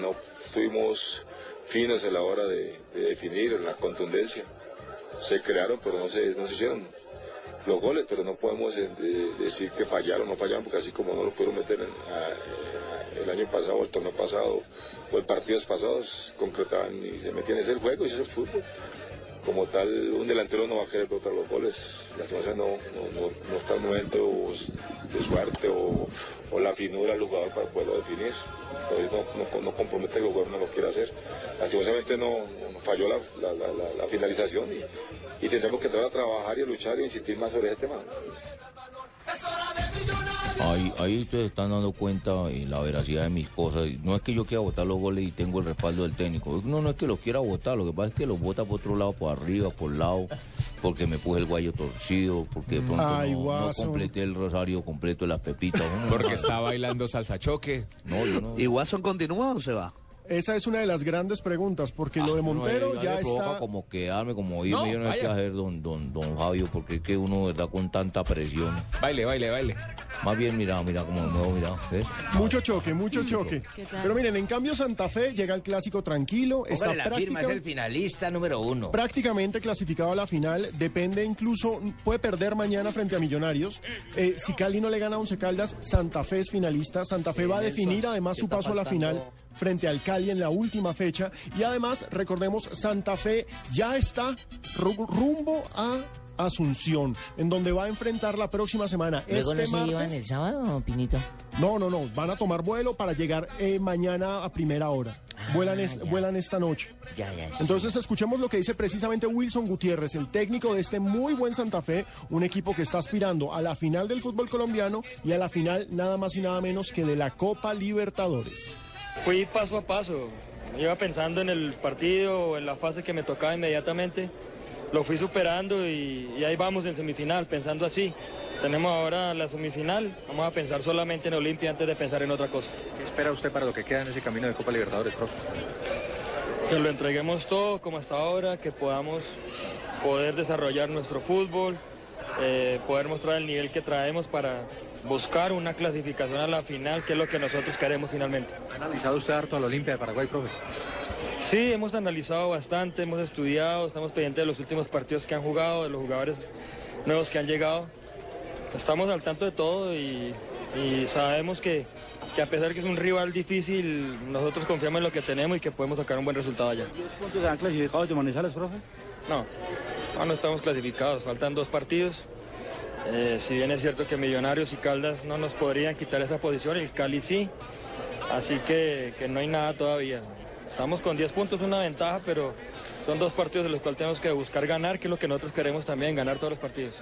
No fuimos finos a la hora de, de definir la contundencia. Se crearon, pero no se, no se hicieron los goles, pero no podemos eh, de- decir que fallaron o no fallaron, porque así como no lo pudieron meter el año pasado, el torneo pasado, o en partidos pasados, concretaban y se metían. Es el juego, ese es el fútbol. Como tal, un delantero no va a querer botar los goles. La situación no, no, está un momento de suerte o, o la finura del jugador para poderlo definir. Entonces no, no, compromete que el jugador no lo quiere hacer. Lastimosamente no, falló la, la, la, finalización y, y tendremos que entrar a trabajar y a luchar y insistir más sobre ese tema. Ahí, ahí ustedes están dando cuenta de la veracidad de mis cosas. No es que yo quiera votar los goles y tengo el respaldo del técnico. No, no es que los quiera votar. Lo que pasa es que los vota por otro lado, por arriba, por lado, porque me puse el guayo torcido, porque de pronto Ay, no, no completé el rosario completo de las pepitas. Porque está bailando salsa choque. No, yo no. ¿Y Watson continúa o se va? Esa es una de las grandes preguntas, porque lo de Montero eh, ya me provoca está... como quedarme, como irme. No, yo no sé qué vaya. hacer, don, don, don Fabio, porque es que uno, verdad, con tanta presión. Baile, baile, baile. Más bien, mira, mira cómo me muevo, mira. ¿ves? Mucho choque, mucho choque. Pero miren, en cambio Santa Fe llega al clásico tranquilo, está Póngale la firma, es el finalista número uno. prácticamente clasificado a la final. Depende incluso, puede perder mañana frente a Millonarios. Eh, si Cali no le gana a Once Caldas, Santa Fe es finalista. Santa Fe va a definir además su paso a la final frente al Cali en la última fecha. Y además, recordemos, Santa Fe ya está ru- rumbo a Asunción, en donde va a enfrentar la próxima semana. ¿Luego este no se martes. el sábado, Pinito? No, no, no. Van a tomar vuelo para llegar eh, mañana a primera hora. vuelan, es- Ah, ya. vuelan esta noche. Ya, ya. sí, Entonces escuchemos lo que dice precisamente Wilson Gutiérrez, el técnico de este muy buen Santa Fe, un equipo que está aspirando a la final del fútbol colombiano y a la final nada más y nada menos que de la Copa Libertadores. Fui paso a paso. Iba pensando en el partido, en la fase que me tocaba inmediatamente. Lo fui superando y, y ahí vamos en semifinal, pensando así. Tenemos ahora la semifinal, vamos a pensar solamente en Olimpia antes de pensar en otra cosa. ¿Qué espera usted para lo que queda en ese camino de Copa Libertadores, profe? Que lo entreguemos todo como hasta ahora, que podamos poder desarrollar nuestro fútbol, eh, poder mostrar el nivel que traemos para buscar una clasificación a la final, que es lo que nosotros queremos finalmente. ¿Ha analizado usted harto a la Olimpia de Paraguay, profe? Sí, hemos analizado bastante, hemos estudiado, estamos pendientes de los últimos partidos que han jugado, de los jugadores nuevos que han llegado. Estamos al tanto de todo y, y sabemos que, que a pesar de que es un rival difícil, nosotros confiamos en lo que tenemos y que podemos sacar un buen resultado allá. puntos han clasificado de Manizales, profe? No, no, no estamos clasificados, faltan dos partidos. Eh, si bien es cierto que Millonarios y Caldas no nos podrían quitar esa posición, el Cali sí. Así que, que no hay nada todavía. Estamos con 10 puntos, una ventaja, pero son dos partidos de los cuales tenemos que buscar ganar, que es lo que nosotros queremos también, ganar todos los partidos.